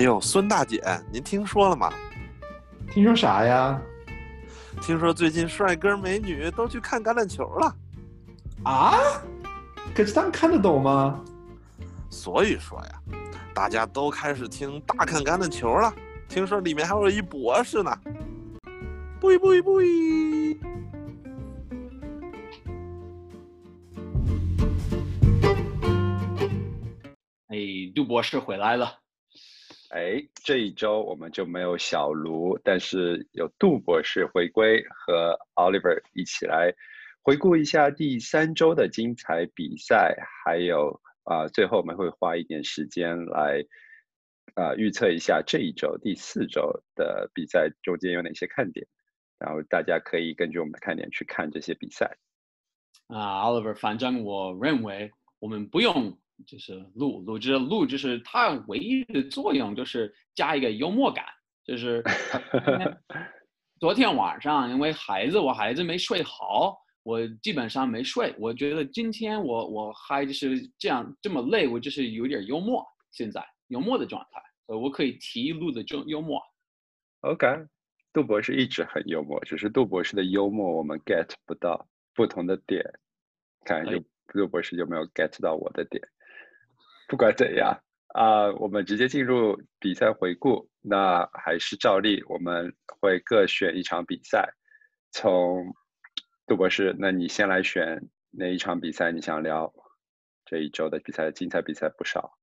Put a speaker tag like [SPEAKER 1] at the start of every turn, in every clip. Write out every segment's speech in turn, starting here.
[SPEAKER 1] 哎呦，孙大姐，您听说了吗？
[SPEAKER 2] 听说啥呀？
[SPEAKER 1] 听说最近帅哥美女都去看橄榄球了。
[SPEAKER 2] 啊？可是他们看得懂吗？
[SPEAKER 1] 所以说呀，大家都开始听大看橄榄球了。听说里面还有一博士呢。不不不！
[SPEAKER 3] 哎，杜博士回来了。
[SPEAKER 4] 哎，这一周我们就没有小卢，但是有杜博士回归，和 Oliver 一起来回顾一下第三周的精彩比赛，还有啊，最后我们会花一点时间来啊预测一下这一周第四周的比赛中间有哪些看点，然后大家可以根据我们的看点去看这些比赛。
[SPEAKER 3] 啊，Oliver，反正我认为我们不用。就是录录制录，就是它唯一的作用就是加一个幽默感。就是 昨天晚上，因为孩子，我孩子没睡好，我基本上没睡。我觉得今天我我还就是这样这么累，我就是有点幽默。现在幽默的状态，呃，我可以提录的就幽默。
[SPEAKER 4] OK，杜博士一直很幽默，只是杜博士的幽默我们 get 不到不同的点。看有，杜博士有没有 get 到我的点？不管怎样啊，我们直接进入比赛回顾。那还是照例，我们会各选一场比赛。从杜博士，那你先来选哪一场比赛？你想聊这一周的比赛？精彩比赛不少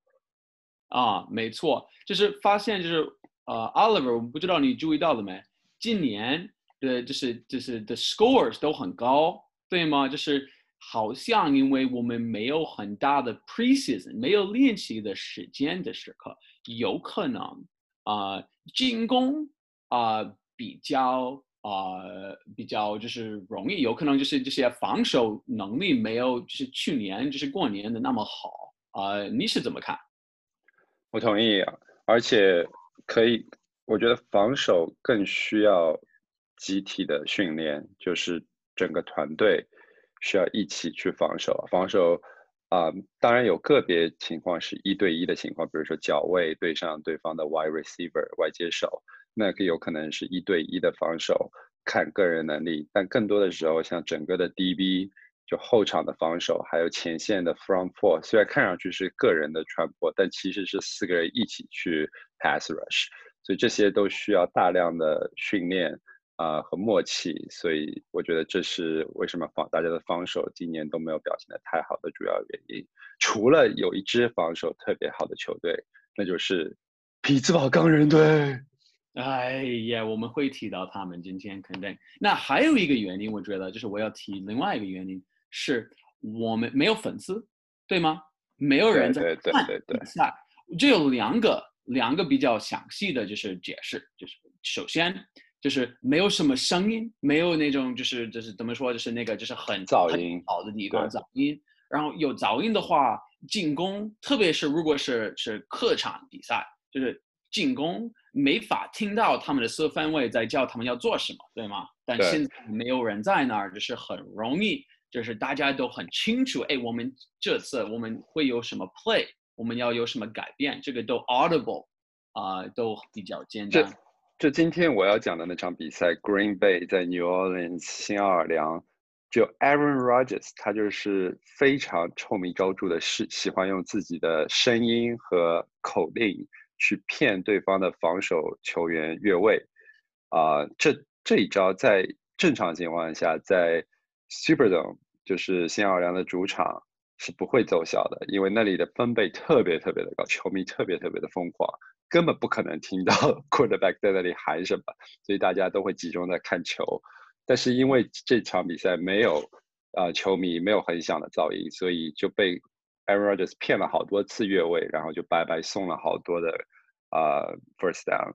[SPEAKER 3] 啊，没错，就是发现就是呃，Oliver，我们不知道你注意到了没？今年的就是就是的 scores 都很高，对吗？就是。好像因为我们没有很大的 preseason，没有练习的时间的时刻，有可能啊进攻啊比较啊比较就是容易，有可能就是这些防守能力没有就是去年就是过年的那么好啊，你是怎么看？
[SPEAKER 4] 我同意，而且可以，我觉得防守更需要集体的训练，就是整个团队。需要一起去防守，防守啊，当然有个别情况是一对一的情况，比如说脚位对上对方的 wide receiver 外接手，那个有可能是一对一的防守，看个人能力。但更多的时候，像整个的 DB 就后场的防守，还有前线的 front four，虽然看上去是个人的传播，但其实是四个人一起去 pass rush，所以这些都需要大量的训练。啊，和默契，所以我觉得这是为什么防大家的防守今年都没有表现的太好的主要原因。除了有一支防守特别好的球队，那就是匹兹堡钢人队。
[SPEAKER 3] 哎呀，我们会提到他们今天肯定。那还有一个原因，我觉得就是我要提另外一个原因，是我们没有粉丝，对吗？没有人在看比赛。这有两个两个比较详细的就是解释，就是首先。就是没有什么声音，没有那种就是就是怎么说，就是那个就是很
[SPEAKER 4] 噪音
[SPEAKER 3] 好的地方，噪音。然后有噪音的话，进攻，特别是如果是是客场比赛，就是进攻没法听到他们的四分卫在叫他们要做什么，对吗？但现在没有人在那儿，就是很容易，就是大家都很清楚，哎，我们这次我们会有什么 play，我们要有什么改变，这个都 audible，啊，都比较简单。
[SPEAKER 4] 就今天我要讲的那场比赛，Green Bay 在 New Orleans 新奥尔良，就 Aaron Rodgers，他就是非常臭名昭著的，是喜欢用自己的声音和口令去骗对方的防守球员越位。啊，这这一招在正常情况下，在 Superdome 就是新奥尔良的主场是不会奏效的，因为那里的分贝特别特别的高，球迷特别特别的疯狂。根本不可能听到 quarterback 在那里喊什么，所以大家都会集中在看球。但是因为这场比赛没有啊球迷，没有很响的噪音，所以就被 Aaron Rodgers 骗了好多次越位，然后就白白送了好多的啊 first down。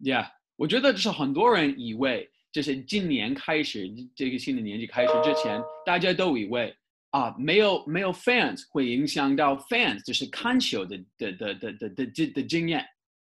[SPEAKER 3] Yeah，我觉得就是很多人以为，就是今年开始这个新的年纪开始之前，大家都以为啊没有没有 fans 会影响到 fans 就是看球的的的的的的的经验。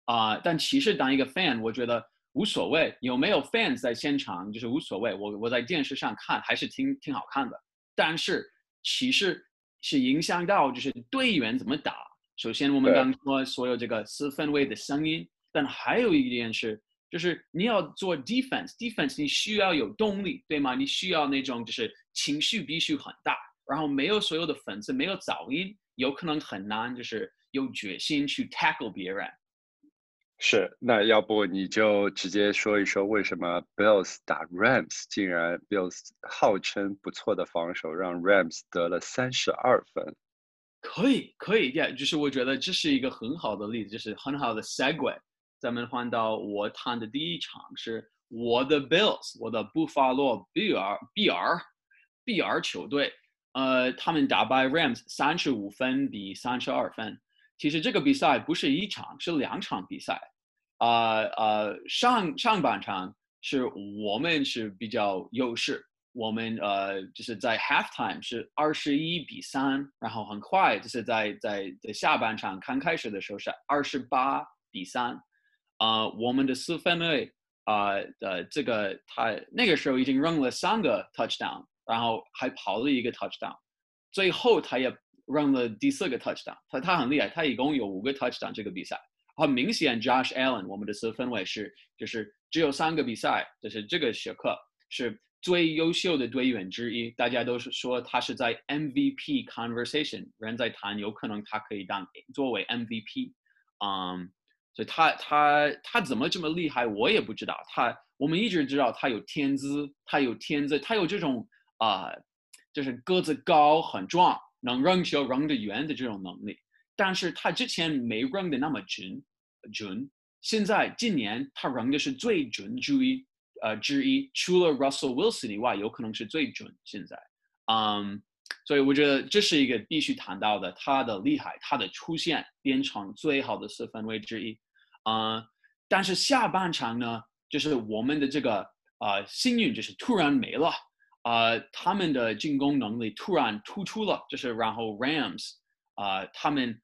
[SPEAKER 3] 啊，但其实当一个 fan，我觉得无所谓，有没有 fans 在现场就是无所谓。我我在电视上看还是挺挺好看的。但是其实是影响到就是队员怎么打，首先我们
[SPEAKER 4] 对
[SPEAKER 3] 刚说所有这个四分位的声音，但还有一点是，就是你要做 defense，defense 你需要有动力，对吗？你需要那种就是情绪必须很大，然后没有所有的粉丝，没有噪音，有可能很难就是有决心去 tackle 别人。
[SPEAKER 4] 是，那要不你就直接说一说为什么 Bills 打 Rams，竟然 Bills 号称不错的防守让 Rams 得了三十二分。
[SPEAKER 3] 可以，可以，yeah，就是我觉得这是一个很好的例子，就是很好的 segue。咱们换到我谈的第一场是我的 Bills，我的布法洛 BR BR BR 球队，呃，他们打败 Rams 三十五分比三十二分。其实这个比赛不是一场，是两场比赛。呃呃，上上半场是我们是比较优势，我们呃就是在 halftime 是二十一比三，然后很快就是在在在下半场刚开始的时候是二十八比三，啊，我们的四分卫啊的这个他那个时候已经扔了三个 touchdown，然后还跑了一个 touchdown，最后他也扔了第四个 touchdown，他他很厉害，他一共有五个 touchdown 这个比赛。很明显，Josh Allen 我们的四分卫是就是只有三个比赛，就是这个学科是最优秀的队员之一，大家都是说他是在 MVP conversation，人在谈有可能他可以当作为 MVP，嗯，所以他他他怎么这么厉害，我也不知道。他我们一直知道他有天资，他有天资，他有这种啊、就是个子高很壮，能扔球扔得远的这种能力。但是他之前没扔的那么准，准。现在今年他扔的是最准之一，呃之一，除了 Russell Wilson 以外，有可能是最准。现在，嗯，所以我觉得这是一个必须谈到的，他的厉害，他的出现变成最好的四分卫之一，啊、但是下半场呢，就是我们的这个呃幸运就是突然没了，呃，他们的进攻能力突然突出了，就是然后 Rams 啊、他们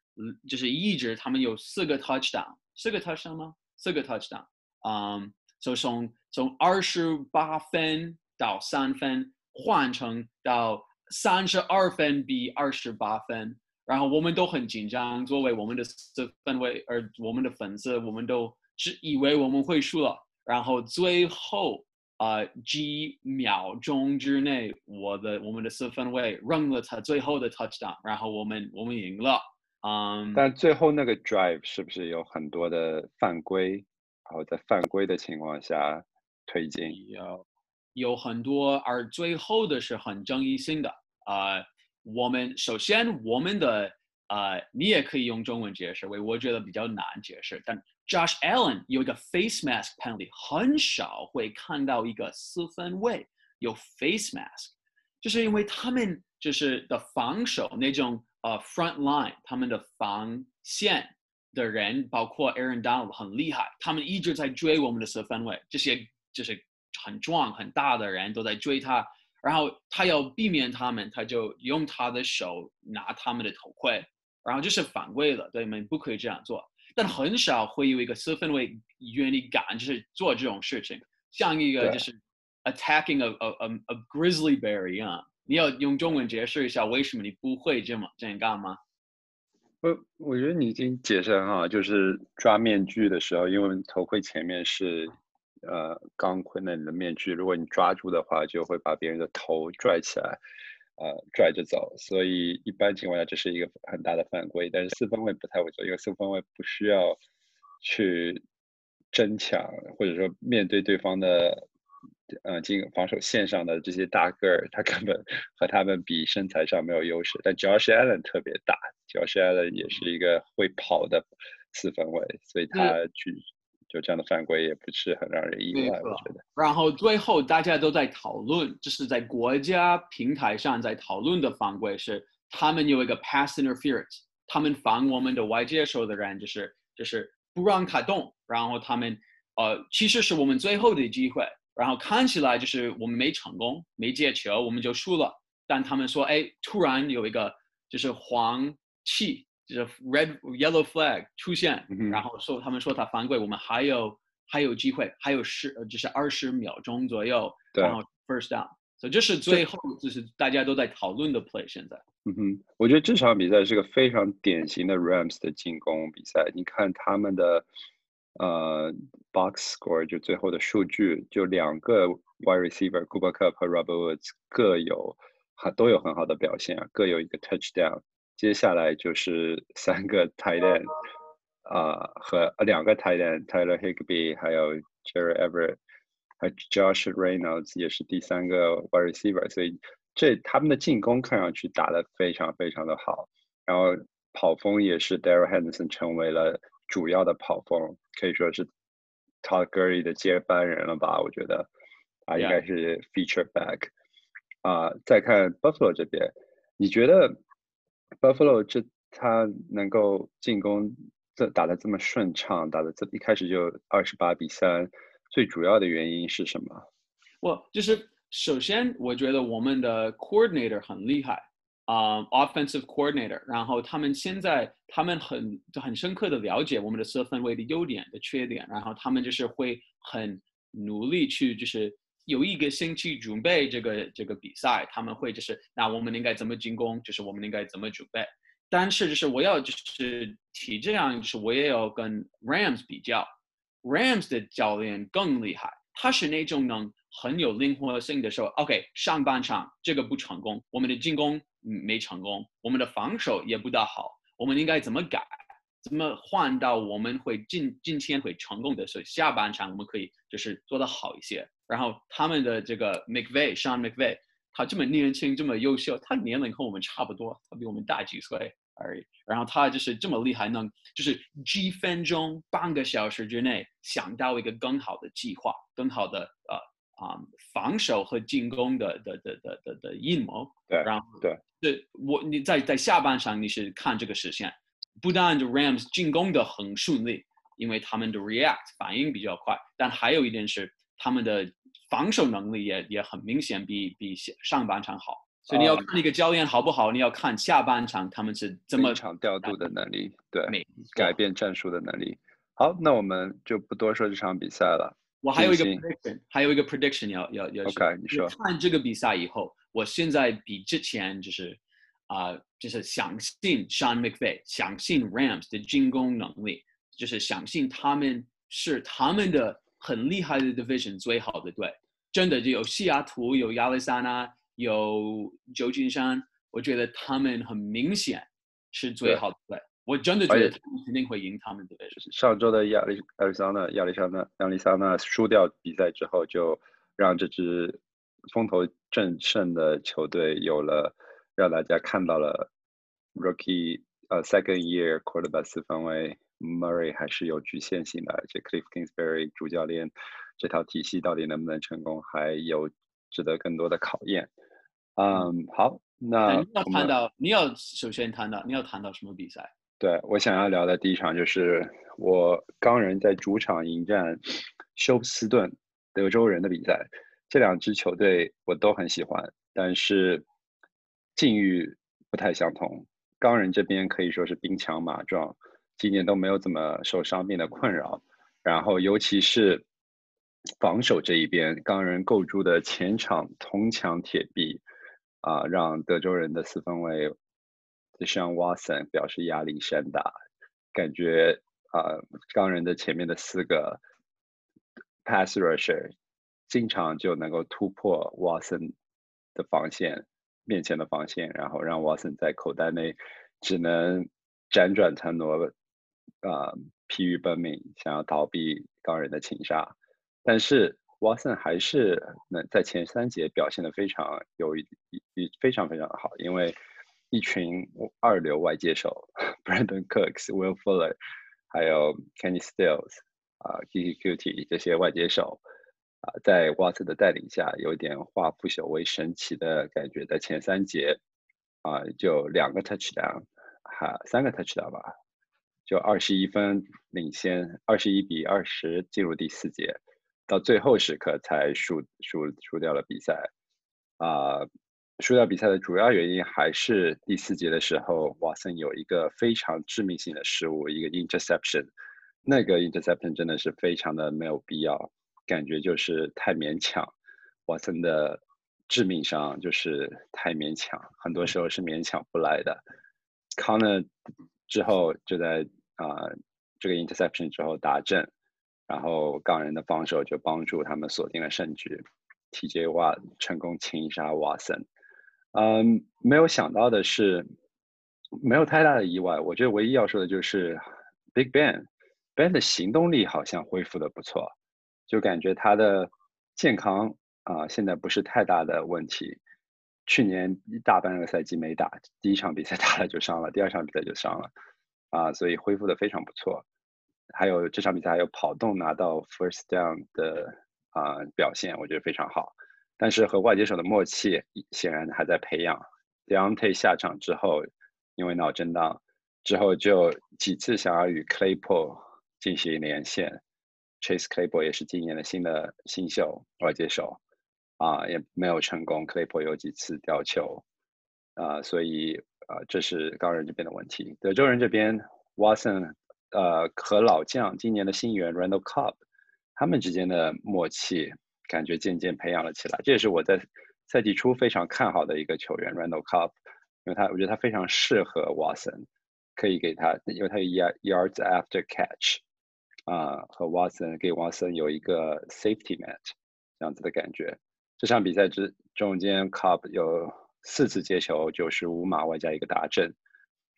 [SPEAKER 3] 就是一直他们有四个 touchdown，四个 touchdown 吗？四个 touchdown，嗯，就从从二十八分到三分换成到三十二分比二十八分，然后我们都很紧张，作为我们的四分卫，而我们的粉丝，我们都只以为我们会输了，然后最后呃几秒钟之内，我的我们的四分卫扔了他最后的 touchdown，然后我们我们赢了，嗯，
[SPEAKER 4] 但最后那个 drive 是不是有很多的犯规？然后在犯规的情况下推进？
[SPEAKER 3] 有有很多，而最后的是很争议性的。呃，我们首先我们的呃，你也可以用中文解释，为我觉得比较难解释。但 Josh Allen 有一个 face mask penalty，很少会看到一个四分卫有 face mask，就是因为他们就是的防守那种呃 front line，他们的防线的人，包括 Aaron Donald 很厉害，他们一直在追我们的四分卫，这些就是很壮很大的人都在追他，然后他要避免他们，他就用他的手拿他们的头盔，然后就是犯规了，对你们？不可以这样做。但很少会有一个四分卫愿意敢就是做这种事情，像一个就是 attacking a a a, a grizzly bear 一样。你要用中文解释一下为什么你不会这么这样干吗？
[SPEAKER 4] 我我觉得你已经解释得很好，就是抓面具的时候，因为头盔前面是呃钢盔那里的面具，如果你抓住的话，就会把别人的头拽起来，呃拽着走，所以一般情况下这是一个很大的犯规。但是四分卫不太会做，因为四分卫不需要去争抢，或者说面对对方的呃进防守线上的这些大个儿，他根本和他们比身材上没有优势。但 Josh Allen 特别大，Josh Allen 也是一个会跑的四分卫，所以他去就这样的犯规也不是很让人意外，我觉得。
[SPEAKER 3] 然后最后大家都在讨论，就是在国家平台上在讨论的犯规是，他们有一个 pass interference，他们防我们的外接手的人，就是就是不让他动，然后他们呃其实是我们最后的机会，然后看起来就是我们没成功，没接球，我们就输了。但他们说，哎，突然有一个就是黄气，就是 red yellow flag 出现，
[SPEAKER 4] 嗯
[SPEAKER 3] 然后说他们说他犯规，我们还有还有机会，还有十呃就是二十秒钟左右，然后 first down，所以这是最后就是大家都在讨论的 play。现在，
[SPEAKER 4] 嗯哼，我觉得这场比赛是个非常典型的 Rams 的进攻比赛。你看他们的呃 box score 就最后的数据，就两个 wide receiver Cooper Cup 和 Robert Woods 各有很都有很好的表现，各有一个 touchdown。接下来就是三个 tight end 啊、和两个 tight end Tyler Higbee 还有 Jerry Everett。还 Josh Reynolds 也是第三个 wide receiver，所以这他们的进攻看上去打得非常非常的好，然后跑锋也是 Daryl Henderson 成为了主要的跑锋，可以说是 Todd Gurley 的接班人了吧？我觉得啊，应该是 feature back 啊。再看 Buffalo 这边，你觉得 Buffalo 这他能够进攻这打得这么顺畅，打得这一开始就二十八比三。最主要的原因是什么？
[SPEAKER 3] 我就是首先，我觉得我们的 coordinator 很厉害啊、offensive coordinator。然后他们现在他们很很深刻的了解我们的四分卫的优点的缺点，然后他们就是会很努力去就是有一个星期准备这个这个比赛，他们会就是那我们应该怎么进攻，就是我们应该怎么准备。但是就是我要就是提这样，就是我也要跟 Rams 比较。Rams 的教练更厉害，他是那种能很有灵活性的说，OK，上半场这个不成功，我们的进攻没成功，我们的防守也不大好，我们应该怎么改？怎么换到我们会今今天会成功的？所以下半场我们可以就是做得好一些。然后他们的这个 McVay，Sean McVay，他这么年轻，这么优秀，他年龄和我们差不多，他比我们大几岁。而已，然后他就是这么厉害，能就是几分钟、半个小时之内想到一个更好的计划、更好的呃啊防守和进攻的的的的的的阴谋。
[SPEAKER 4] 对，
[SPEAKER 3] 然后
[SPEAKER 4] 对，
[SPEAKER 3] 对我你在在下半场你是看这个实现，不但就 Rams 进攻的很顺利，因为他们的 react 反应比较快，但还有一点是他们的防守能力也也很明显比比上半场好。所以你要看一个教练好不好，你要看下半场他们是怎么
[SPEAKER 4] 场调度的能力，对，
[SPEAKER 3] 没
[SPEAKER 4] 改变战术的能力。好，那我们就不多说这场比赛了。
[SPEAKER 3] 我还有一个 prediction，还有一个 prediction 要要要
[SPEAKER 4] OK，你说
[SPEAKER 3] 看这个比赛以后，我现在比之前就是啊、就是相信 Sean McVay，相信 Rams 的进攻能力，就是相信他们是他们的很厉害的 division 最好的队，真的就有西雅图，有亚利桑那，有旧金山，我觉得他们很明显是最好的队，我真的觉得他们肯定会赢他们的 division。
[SPEAKER 4] 上周的亚利亚利桑那亚利桑那亚利桑那输掉比赛之后，就让这支风头正盛的球队有了让大家看到了 rookie 呃 second year quarterback 四分卫 Murray 还是有局限性的，而且 Cliff Kingsbury 主教练这套体系到底能不能成功，还有值得更多的考验。嗯，好，那
[SPEAKER 3] 要谈到，你要首先谈到，你要谈到什么比赛？
[SPEAKER 4] 对我想要聊的第一场就是我钢人在主场迎战休斯顿德州人的比赛。这两支球队我都很喜欢，但是境遇不太相同。钢人这边可以说是兵强马壮，今年都没有怎么受伤病的困扰。然后尤其是防守这一边，钢人构筑的前场铜墙铁壁，啊，让德州人的四分卫就像 Watson 表示压力山大，感觉啊，钢人的前面的四个 pass rusher 经常就能够突破 Watson 的防线面前的防线，然后让 Watson 在口袋内只能辗转腾挪，啊、疲于奔命，想要逃避钢人的擒杀。但是 Watson 还是能在前三节表现得非常有一一非常非常的好，因为一群二流外接手 Brandon Cooks、Will Fuller，还有 Kenny Stills 啊、Kiki Cutie 这些外接手在 Watson 的带领下，有点化腐朽为神奇的感觉，在前三节啊、就两个 touchdown，哈三个 touchdown 吧，就二十一分领先，二十一比二十进入第四节，到最后时刻才输输输掉了比赛。啊、输掉比赛的主要原因还是第四节的时候，瓦森有一个非常致命性的失误，一个 interception，那个 interception 真的是非常的没有必要，感觉就是太勉强。瓦森的致命伤，就是太勉强，很多时候是勉强不来的。康呢之后就在啊、这个 interception 之后打正，然后港人的防守就帮助他们锁定了胜局。TJ 瓦成功擒杀瓦森。嗯，没有想到的是，没有太大的意外。我觉得唯一要说的就是 Big Ben，Ben 的行动力好像恢复的不错，就感觉他的健康啊、现在不是太大的问题。去年一大半个赛季没打，第一场比赛 打了就伤了，第二场比赛就伤了，啊，所以恢复的非常不错。还有这场比赛还有跑动拿到 first down 的啊、表现，我觉得非常好。但是和外接手的默契显然还在培养。Deontay 下场之后，因为脑震荡，之后就几次想要与 Claypool 进行连线，Chase Claypool 也是今年的新的新秀外接手，啊，也没有成功。Claypool 有几次掉球，啊，所以啊，这是钢人这边的问题。德州人这边，Watson 呃和老将今年的新援 Randall Cobb，他们之间的默契感觉渐渐培养了起来。这也是我在赛季初非常看好的一个球员 Randall Cobb，因为他我觉得他非常适合 Watson，可以给他，因为他有 yard yards after catch，啊、和 Watson 给 Watson 有一个 safety net 这样子的感觉。这场比赛之中间，Cobb 有四次接球，九十五码外加一个达阵，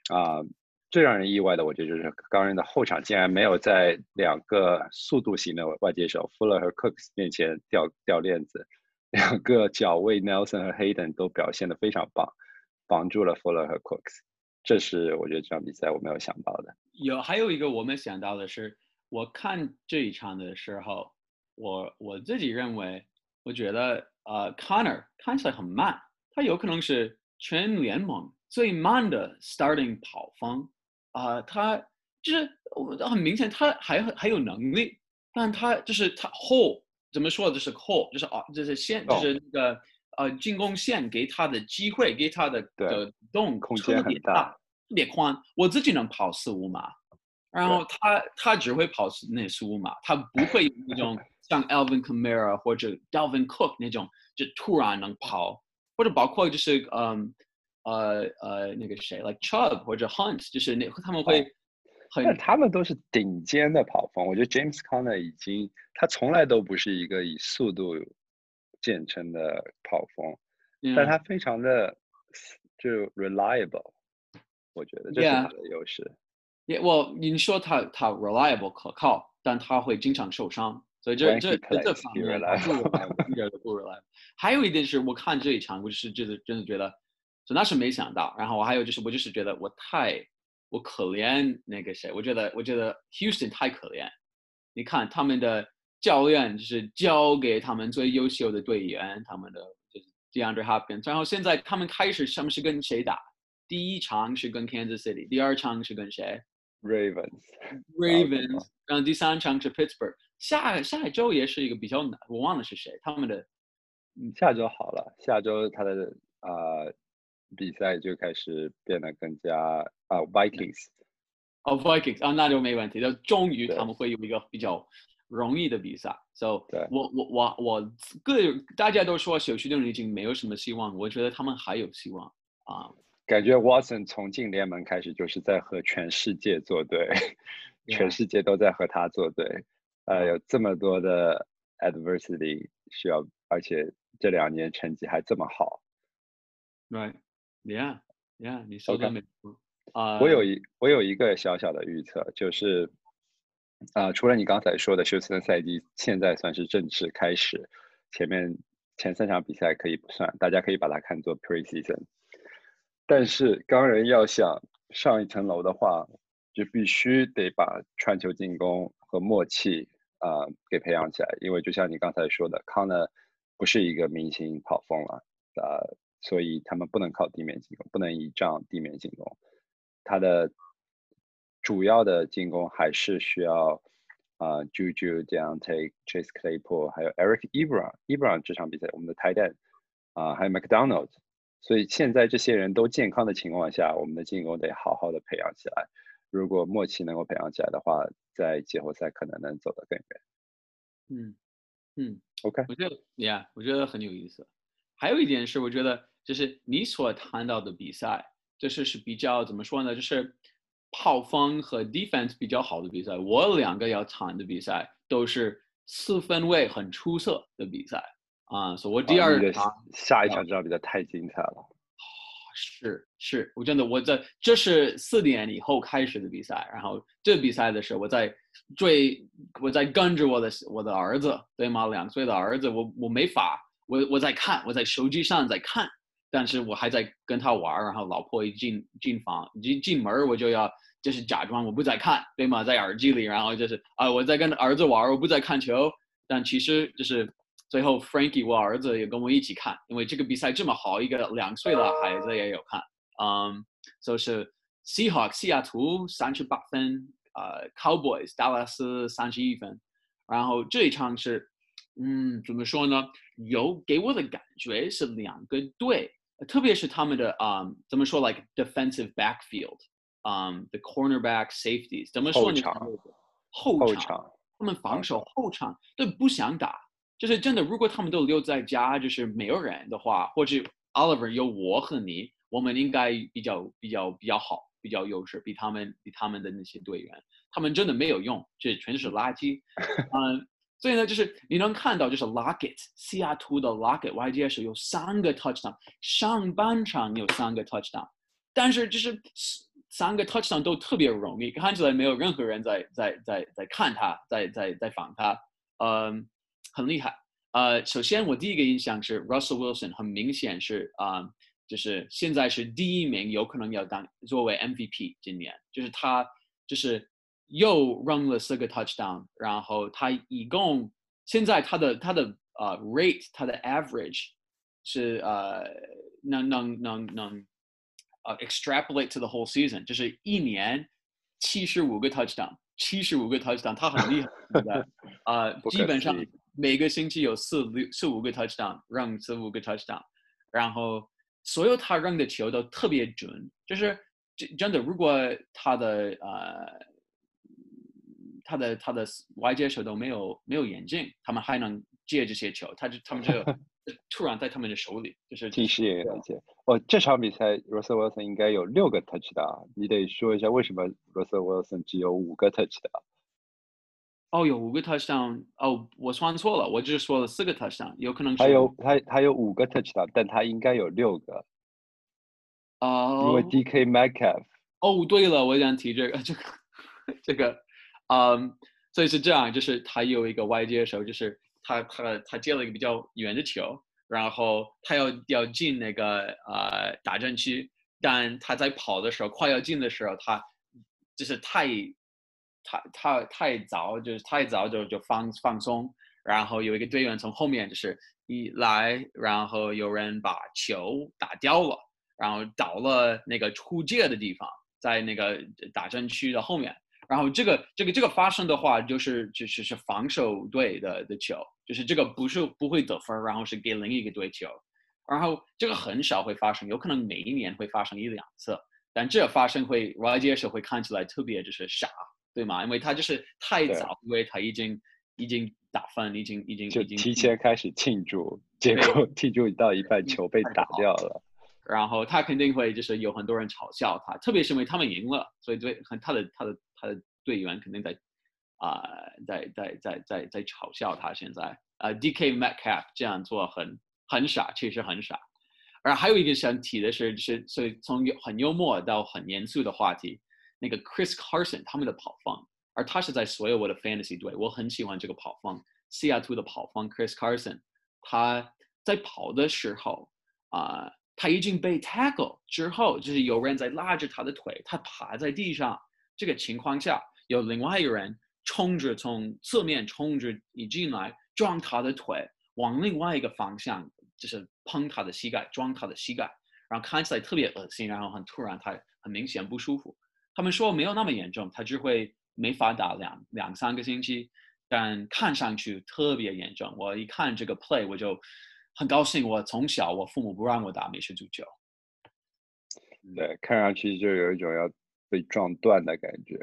[SPEAKER 4] 啊、最让人意外的，我觉得就是钢人的后场竟然没有在两个速度型的外接手 Fuller 和 Cooks 面前掉掉链子，两个脚位 Nelson 和 Hayden 都表现得非常棒，帮助了 Fuller 和 Cooks，这是我觉得这场比赛我没有想到的。
[SPEAKER 3] 有还有一个我们想到的是，我看这一场的时候，我我自己认为，我觉得呃，Connor 看起来很慢，他有可能是全联盟最慢的 starting 跑方，啊、他就是我很明显他还还有能力，但他就是他 hole 怎么说就是 hole 就是啊就是线就是那个呃进攻线给他的机会给他的
[SPEAKER 4] 对
[SPEAKER 3] 的洞
[SPEAKER 4] 空
[SPEAKER 3] 特别
[SPEAKER 4] 间很大
[SPEAKER 3] 大特别宽，我自己能跑四五码，然后他他只会跑那十五码，他不会有那种 像 Alvin Kamara 或者 Dalvin Cook 那种就突然能跑，或者包括就是嗯呃呃那个谁，like Chubb 或者 Hunt，就是那他们会很
[SPEAKER 4] 但他们都是顶尖的跑锋，我觉得 James Conner 已经，他从来都不是一个以速度见称的跑锋，但
[SPEAKER 3] 嗯。
[SPEAKER 4] 他非常的就 reliable，我觉得这是他的优势。
[SPEAKER 3] 也我你说他他 reliable 可靠，但他会经常受伤，所以这这这这方面他不
[SPEAKER 4] reliable，
[SPEAKER 3] 一点都不 reliable。还有一点是我看这一场，我就是真的真的觉得，就那是没想到。然后我还有就是我就是觉得我太我可怜那个谁，我觉得我觉得 Houston 太可怜。你看他们的教练就是交给他们最优秀的队员，他们的就是 DeAndre Hopkins，然后现在他们开始他们是跟谁打？第一场是跟 Kansas City，第二场是跟谁？Ravens，Ravens，然后第三场是 Pittsburgh，下下一周也是一个比较难，我忘了是谁，他们的
[SPEAKER 4] 下周好了，下周他的呃比赛就开始变得更加啊 Vikings，
[SPEAKER 3] 哦 Vikings 啊，那就没问题，就终于他们会有一个比较容易的比赛。So
[SPEAKER 4] 对
[SPEAKER 3] 我我我我个大家都说小区队已经没有什么希望，我觉得他们还有希望啊。
[SPEAKER 4] 感觉 Watson 从进联盟开始就是在和全世界作对，全世界都在和他作对，呃，有这么多的 adversity 需要，而且这两年成绩还这么好。
[SPEAKER 3] Right，Yeah，Yeah，你说的
[SPEAKER 4] OK
[SPEAKER 3] 没错。啊，
[SPEAKER 4] 我有一我有一个小小的预测，就是啊、除了你刚才说的休斯顿赛季现在算是正式开始，前面前三场比赛可以不算，大家可以把它看作 preseason。但是钢人要想上一层楼的话，就必须得把传球进攻和默契啊、给培养起来，因为就像你刚才说的，康呢不是一个明星跑锋了，呃，所以他们不能靠地面进攻，不能倚仗地面进攻。他的主要的进攻还是需要啊、Juju、Deontay、Chase Claypool，还有 Eric Ebron。Ebron 这场比赛我们的 tight end 啊、还有 McDonald。所以现在这些人都健康的情况下，我们的进攻得好好的培养起来。如果默契能够培养起来的话，在季后赛可能能走得更远。
[SPEAKER 3] 嗯嗯
[SPEAKER 4] ，OK，
[SPEAKER 3] 我觉得，Yeah，我觉得很有意思。还有一点是，我觉得就是你所谈到的比赛，就是是比较怎么说呢？就是炮锋和 defense 比较好的比赛。我两个要谈的比赛都是四分位很出色的比赛啊，所以我第二
[SPEAKER 4] 下一场这场比赛太精彩了。
[SPEAKER 3] 是是，我真的我在这是四点以后开始的比赛，然后这比赛的时候我在追，我在跟着我的我的儿子，对吗？两岁的儿子，我我没法，我我在看，我在手机上在看，但是我还在跟他玩儿，然后老婆一进进房一进门儿我就要就是假装我不在看，对吗？在耳机里，然后就是啊我在跟儿子玩儿，我不在看球，但其实就是最后 Frankie 我儿子也跟我一起看，因为这个比赛这么好，一个两岁的孩子也有看，嗯，就是 Seahawks 西雅图三十八分，呃，Cowboys 达拉斯三十一分，然后这一场是，嗯，怎么说呢？有给我的感觉是两个队，特别是他们的啊、嗯怎么说，like defensive backfield，嗯、t h e cornerback safeties，怎么说呢？
[SPEAKER 4] 后场
[SPEAKER 3] 后场，
[SPEAKER 4] 后场
[SPEAKER 3] 他们防守后场都不想打，就是真的，如果他们都留在家，就是没有人的话，或者 Oliver 有我和你，我们应该比较比较比较好，比较优势，比他们比他们的那些队员，他们真的没有用，这全是垃圾。嗯，所以呢，就是你能看到，就是 Lockett 西雅图的 Lockett YGS 有三个 touchdown，上半场有三个 touchdown，但是就是三个 touchdown 都特别容易，看起来没有任何人在在在在看他，在在在防他，嗯，很厉害。呃，首先我第一个印象是 Russell Wilson，很明显是啊、呃就是现在是第一名，有可能要当作为 MVP 今年，就是他就是又 run 了四个 touchdown，然后他一共现在他的他的呃 rate，他的 average 是呃能能能能呃 extrapolate to the whole season，就是一年七十五个 touchdown，七十五个 touchdown，他很厉害的，呃
[SPEAKER 4] 不，可
[SPEAKER 3] 基本上每个星期有四六四五个 touchdown，扔四五个 touchdown，然后所有他扔的球都特别准，就是真真的，如果他的呃他的他的外接手都没有没有眼镜，他们还能接这些球，他就他们就 突然在他们的手里，就是
[SPEAKER 4] 近视眼了解。哦，这场比赛 Russell Wilson 应该有六个 touchdown，你得说一下为什么 Russell Wilson 只有五个 touchdown。
[SPEAKER 3] 哦，有五个 touchdown，哦，我算错了，我只是说了四个 touchdown，有可能是
[SPEAKER 4] 他有他他有五个 touchdown，但他应该有六个，
[SPEAKER 3] 哦，
[SPEAKER 4] 因为。DK Metcalf
[SPEAKER 3] 哦，对了，我想提这个，这个，这个，嗯，所以是这样，就是他有一个外接手，就是他他他接了一个比较远的球，然后他要要进那个呃打阵区，但他在跑的时候，快要进的时候，他就是太太太太早，就是太早就就放放松，然后有一个队员从后面就是一来，然后有人把球打掉了。然后倒了那个出界的地方，在那个打针区的后面。然后这个这个这个发生的话，就是就是是防守队的的球，就是这个不是不会得分，然后是给另一个队球。然后这个很少会发生，有可能每一年会发生一两次，但这发生会 y 接手会看起来特别就是傻，对吗？因为他就是太早，因为他已经已经打翻，已经已经
[SPEAKER 4] 就
[SPEAKER 3] 已经
[SPEAKER 4] 提前开始庆祝，结果庆祝到一半球被打掉了。
[SPEAKER 3] 然后他肯定会就是有很多人嘲笑他，特别是因为他们赢了，所以对很他的他的他的队员肯定在啊、在在在在在嘲笑他。现在呃，DK Metcalf 这样做很很傻，确实很傻。然后还有一个想提的是，就是所以从有很幽默到很严肃的话题，那个 Chris Carson 他们的跑锋，而他是在所有我的 fantasy 队，我很喜欢这个跑锋，西雅图的跑锋 Chris Carson，他在跑的时候啊、他已经被 tackle 之后，就是有人在拉着他的腿，他趴在地上。这个情况下，有另外一个人冲着从侧面冲着你进来，撞他的腿，往另外一个方向，就是碰他的膝盖，撞他的膝盖，然后看起来特别恶心，然后很突然，他很明显不舒服。他们说没有那么严重，他只会没法打两两三个星期，但看上去特别严重。我一看这个 play，我就很高兴。我从小我父母不让我打美式足球，
[SPEAKER 4] 对，看上去就有一种要被撞断的感觉。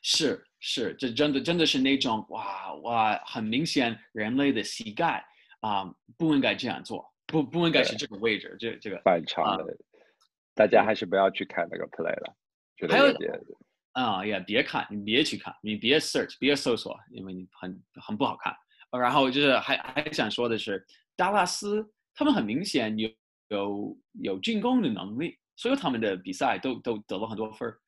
[SPEAKER 3] 是是，这真的真的是那种哇哇，很明显人类的膝盖啊、不应该这样做，不不应该是这个位置，这这个
[SPEAKER 4] 反常
[SPEAKER 3] 啊
[SPEAKER 4] 的，大家还是不要去看那个 play 了，觉得
[SPEAKER 3] 还有啊呀，别看，你别去看，你别 search，别搜索，因为你很很不好看。呃然后就是还还想说的是，达拉斯他们很明显有有有进攻的能力，所有他们的比赛都都得了很多分儿。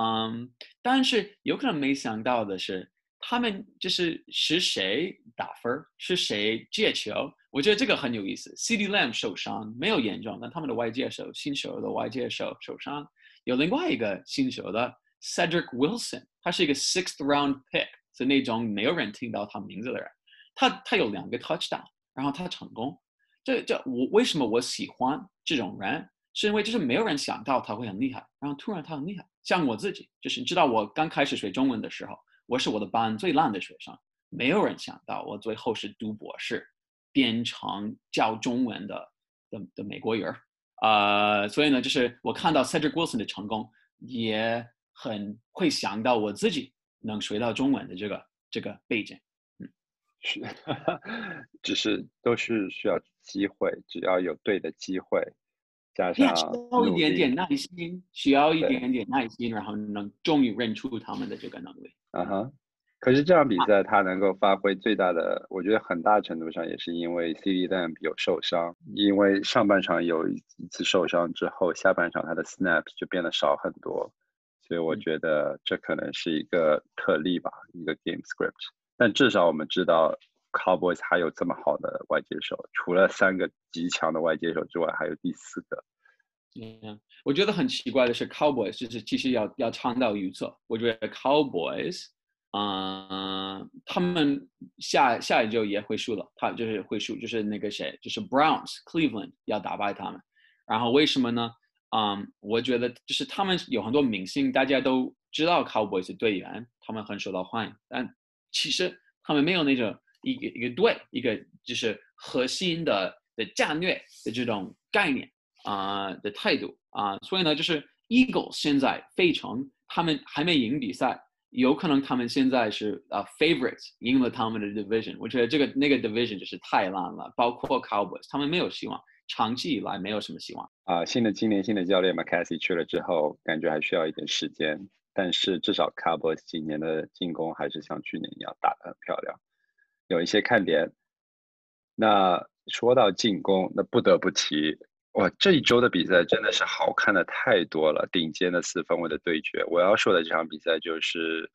[SPEAKER 3] 嗯，但是有可能没想到的是，他们就是是谁打分儿，是谁接球。我觉得这个很有意思。CD Lamb 受伤没有严重，但他们的外接手新手的外接手受伤，有另外一个新手的 Cedric Wilson，他是一个 sixth round pick，是那种没有人听到他名字的人。他他有两个 touchdown，然后他成功。这这我为什么我喜欢这种人？是因为就是没有人想到他会很厉害，然后突然他很厉害。像我自己，就是你知道我刚开始学中文的时候，我是我的班最烂的学生，没有人想到我最后是读博士，变成教中文的的的美国人儿。呃，所以呢，就是我看到 Cedric Wilson 的成功，也很会想到我自己能学到中文的这个这个背景。
[SPEAKER 4] 是，只是都是需要机会，只要有对的机会，加上
[SPEAKER 3] 呀，需要一点点耐心，需要一点点耐心，然后能终于认出他们的这个能力。
[SPEAKER 4] 啊哈。可是这场比
[SPEAKER 3] 啊
[SPEAKER 4] 赛他能够发挥最大的，我觉得很大程度上也是因为 CD Lamb 有受伤，因为上半场有一一次受伤之后，下半场他的 snaps 就变得少很多，所以我
[SPEAKER 3] 嗯
[SPEAKER 4] 觉得这可能是一个特例吧，一个 game script。但至少我们知道 Cowboys 还有这么好的外接手，除了三个极强的外接手之外，还有第四个。
[SPEAKER 3] 嗯，我觉得很奇怪的是，Cowboys 就是其实要要倡导预测。我觉得 Cowboys，嗯、他们下下一周也会输了，他就是会输，就是那个谁，就是 Browns Cleveland 要打败他们。然后为什么呢？嗯，我觉得就是他们有很多明星，大家都知道 Cowboys 队员，他们很受到欢迎，但其实他们没有那种一个一个队，一个就是核心的的战略的这种概念。啊、的态度啊、所以呢，就是 Eagles 现在费城他们还没赢比赛，有可能他们现在是啊、favorites 赢了他们的 division。我觉得这个那个 division 就是太烂了，包括 Cowboys 他们没有希望，长期以来没有什么希望。
[SPEAKER 4] 啊，新的今年新的教练 McCarthy 去了之后，感觉还需要一点时间，但是至少 Cowboys 今年的进攻还是像去年一样打得很漂亮，有一些看点。那说到进攻，那不得不提，哇，这一周的比赛真的是好看的太多了，顶尖的四分卫的对决。我要说的这场比赛就是，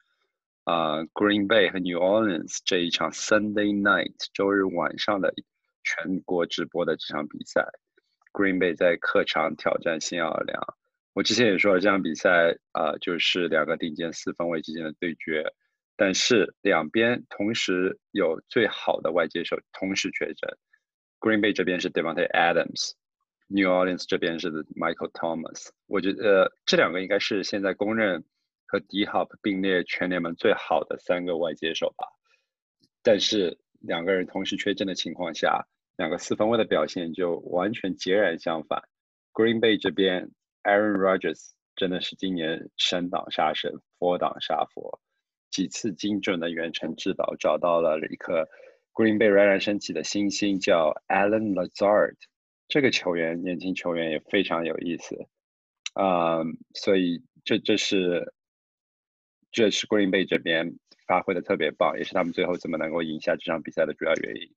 [SPEAKER 4] 啊、Green Bay 和 New Orleans 这一场 Sunday Night 周日晚上的全国直播的这场比赛。Green Bay 在客场挑战新奥尔良。我之前也说了，这场比赛啊、就是两个顶尖四分卫之间的对决，但是两边同时有最好的外接手同时确诊。Green Bay 这边是 Devontae New Orleans 这边是 Michael Thomas。我觉得、这两个应该是现在公认和 D Hop 并列全联盟最好的三个外接手吧。但是两个人同时缺阵的情况下，两个四分卫的表现就完全截然相反。Green Bay 这边，Aaron Rodgers 真的是今年神挡杀神，佛挡杀佛，几次精准的远程制导，找到了一颗 Green Bay 冉冉升起的新星，叫 Alan Lazard。这个球员，年轻球员也非常有意思，啊、所以这这是这是 Green Bay 这边发挥的特别棒，也是他们最后怎么能够赢下这场比赛的主要原因。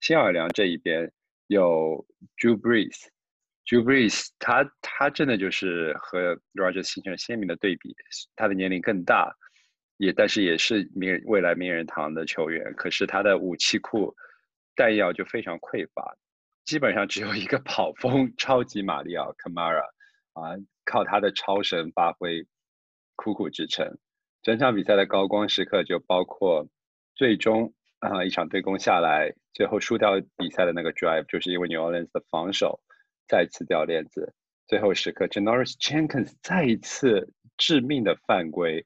[SPEAKER 4] 新奥尔良这一边有 Drew Brees，Drew Brees 他他真的就是和 Rodgers 形成了鲜明的对比，他的年龄更大，也但是也是名人未来名人堂的球员，可是他的武器库弹药就非常匮乏，基本上只有一个跑锋 超级马里奥 Kamara 啊，靠他的超神发挥苦苦支撑。整场比赛的高光时刻就包括最终啊、一场对攻下来，最后输掉比赛的那个 drive，就是因为 New Orleans 的防守再次掉链子。最后时刻 j a n o r i s Jenkins 再一次致命的犯规。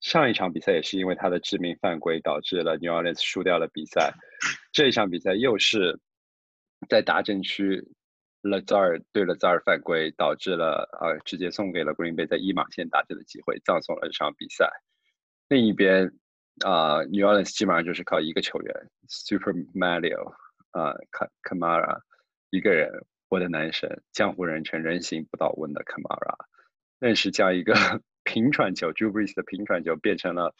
[SPEAKER 4] 上一场比赛也是因为他的致命犯规导致了 New Orleans 输掉了比赛。这一场比赛又是在达阵区 Lazar 对 Lazar 犯规，导致了呃直接送给了 Green Bay 在一码线打阵的机会，葬送了这场比赛。另一边啊、New Orleans 基本上就是靠一个球员 Super Mario 啊、Ka Kamara 一个人，我的男神，江湖人称人形不倒翁的 Kamara，愣是将一个 平传球 j u b r i s 的平传球变成了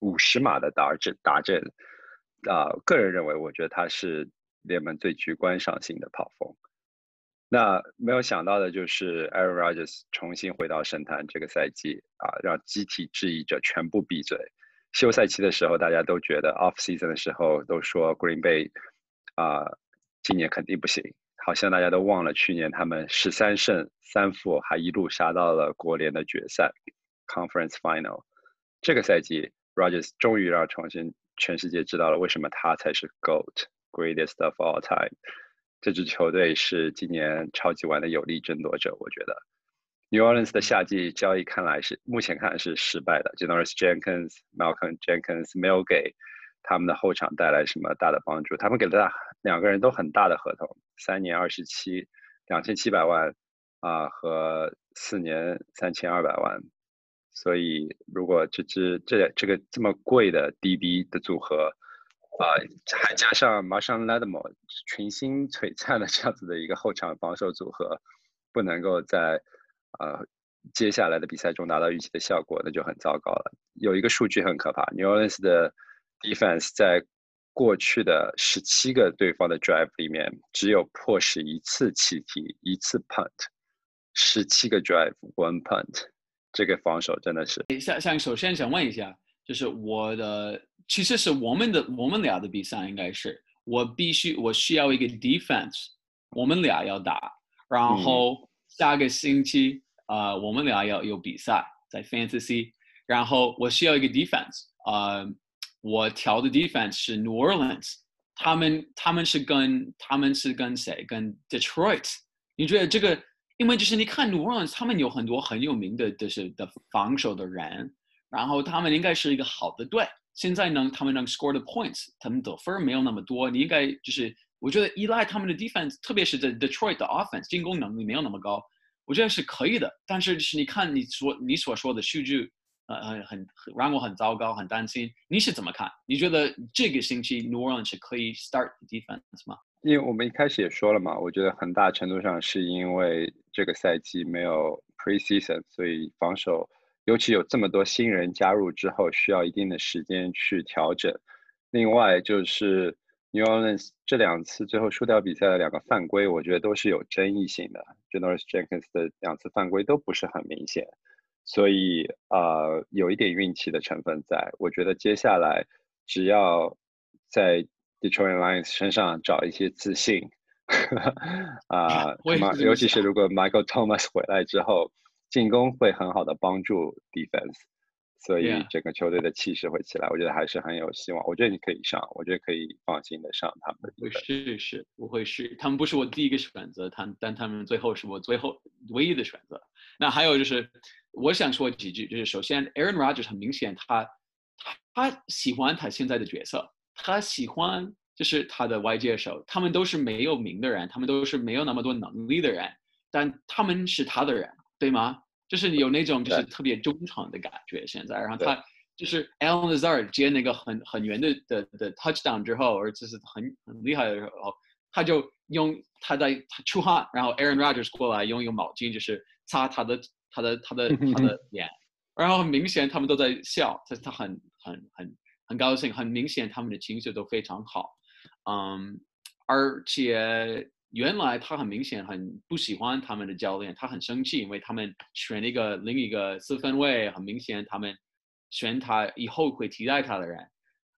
[SPEAKER 4] 五十码的达阵达阵。啊，个人认为，我觉得他是联盟最具观赏性的跑锋。那没有想到的就是 Aaron Rodgers 重新回到神坛这个赛季啊，让集体质疑者全部闭嘴。休赛期的时候，大家都觉得 off season 的时候都说 Green Bay 啊，今年肯定不行。好像大家都忘了去年他们十三胜三负，还一路杀到了国联的决赛 Conference Final。这个赛季 Rodgers 终于让重新全世界知道了为什么他才是 GOAT Greatest of All Time。这支球队是今年超级碗的有力争夺者，我觉得。New Orleans 的夏季交易看来是目前看来是失败的。Generous Jenkins、Malcolm Jenkins 没有给他们的后场带来什么大的帮助。他们给了他两个人都很大的合同，三年二十七，两千七百万啊和四年三千二百万。所以如果这支这这个这么贵的 DB 的组合，啊，还加上 Marshawn Lattimore 群星璀璨的这样子的一个后场防守组合，不能够在呃接下来的比赛中达到预期的效果，那就很糟糕了。有一个数据很可怕，New Orleans 的 defense 在过去的十七个对方的 drive 里面，只有迫使一次弃踢，一次 punt，十七个 drive one punt，这个防守真的是。
[SPEAKER 3] 像像首先想问一下，就是我的。其实是我们的我们俩的比赛应该是我必须我需要一个 defense，我们俩要打，然后下个星期啊我们俩要有比赛在 fantasy，然后我需要一个 defense，啊我调的 defense 是 New Orleans，他们他们是跟他们是跟谁跟 Detroit，你觉得这个因为就是你看 New Orleans 他们有很多很有名的就是的防守的人，然后他们应该是一个好的队。现在呢，他们能 score 的 points，他们得分没有那么多。你应该就是，我觉得依赖他们的 defense，特别是在 Detroit 的 offense 进攻能力没有那么高，我觉得是可以的。但是就是你看你所你所说的数据，呃很很让我很糟糕，很担心。你是怎么看？你觉得这个星期 New Orleans 是可以 start defense 吗？
[SPEAKER 4] 因为我们一开始也说了嘛，我觉得很大程度上是因为这个赛季没有 preseason，所以防守。尤其有这么多新人加入之后，需要一定的时间去调整。另外就是 New Orleans 这两次最后输掉比赛的两个犯规，我觉得都是有争议性的。Janoris Jenkins 的两次犯规都不是很明显，所以啊，有一点运气的成分在。我觉得接下来只要在 Detroit Lions 身上找一些自信，啊，尤其是如果 Michael Thomas 回来之后。进攻会很好的帮助 defense，所以整个球队的气势会起来。我觉得还是很有希望。我觉得你可以上，我觉得可以放心的上他们。
[SPEAKER 3] 会试试，不会试他们不是我第一个选择，他但他们最后是我最后唯一的选择。那还有就是，我想说几句，就是首先 Aaron Rodgers 很明显他他喜欢他现在的角色，他喜欢就是他的外接手，他们都是没有名的人，他们都是没有那么多能力的人，但他们是他的人。对吗？就是有那种就是特别忠诚的感觉。现在，然后他就是 Alan Lazard 接那个很很圆的的的 touchdown 之后，而且是很很厉害的时候，他就用他在出汗，然后 Aaron Rodgers 过来用用毛巾就是擦他的他的他的 他的脸，然后很明显他们都在笑，他他很很很很高兴，很明显他们的情绪都非常好，嗯，而且。原来他很明显很不喜欢他们的教练，他很生气，因为他们选了一个另一个四分位，很明显他们选他以后会替代他的人，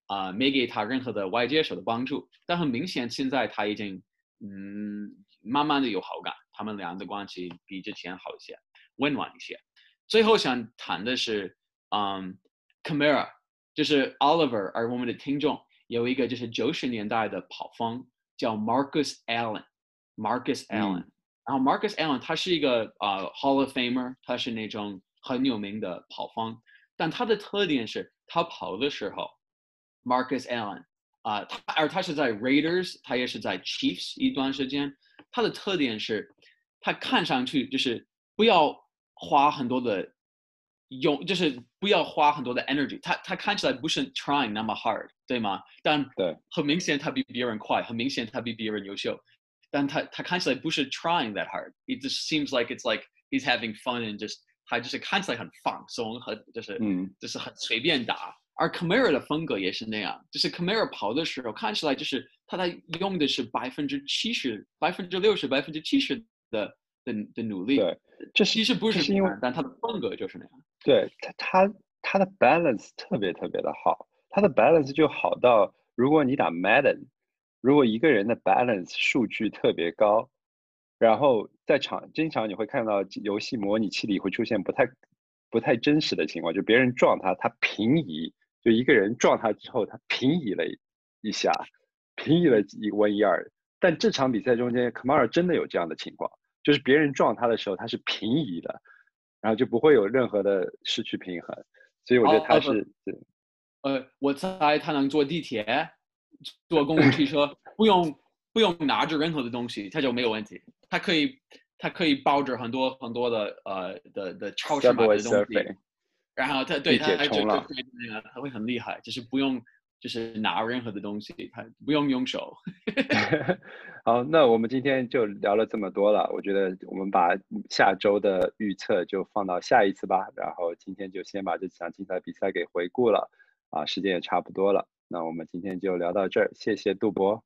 [SPEAKER 3] 啊，没给他任何的外接手的帮助。但很明显现在他已经嗯慢慢的有好感，他们俩的关系比之前好一些，温暖一些。最后想谈的是，嗯，Camara 就是 Oliver，而我们的听众有一个就是九十年代的跑锋叫 Marcus Allen。Marcus Allen，然后 Marcus Allen 他是一个啊 Hall of Famer，他是那种很有名的跑方，但他的特点是他跑的时候，Marcus Allen 啊，他而他是在 Raiders，他也是在 Chiefs 一段时间，他的特点是，他看上去就是不要花很多的用，就是不要花很多的 energy，他他看起来不是 trying 那么 hard，对吗？但
[SPEAKER 4] 对，
[SPEAKER 3] 很明显他比别人快，很明显他比别人优秀。但他他看起来不是 trying that hard. It just seems like it's like he's having fun and just 他就是看起来很放松，很就是
[SPEAKER 4] 嗯
[SPEAKER 3] 就是很随便打。而 Camara 的风格也是那样，就是 Camara 跑的时候看起来就是他在用的是百分之七十、百分之六十、百分之七十的的的努力。
[SPEAKER 4] 对，这是
[SPEAKER 3] 其实不是
[SPEAKER 4] 这是因为
[SPEAKER 3] 这样但他的风格就是那样。
[SPEAKER 4] 对他他他的 balance 特别特别的好，他的 balance 就好到，如果你打 Madden，如果一个人的 balance 数据特别高，然后在场经常你会看到游戏模拟器里会出现不太不太真实的情况，就别人撞他，他平移，就一个人撞他之后，他平移了一一下，平移了一 one yard。但这场比赛中间，Kamara 真的有这样的情况，就是别人撞他的时候，他是平移的，然后就不会有任何的失去平衡。所以我觉得他是，对
[SPEAKER 3] 呃，我猜他能坐地铁、坐公共汽车，不用不用拿着任何的东西，他就没有问题。他可以他可以抱着很多很多的呃的的超市买的东西然后他对他他就那个他会很厉害，就是不用就是拿任何的东西，他不用用手。
[SPEAKER 4] 好，那我们今天就聊了这么多了，我觉得我们把下周的预测就放到下一次吧。然后今天就先把这场精彩比赛给回顾了，啊，时间也差不多了。那我们今天就聊到这儿，谢谢杜博。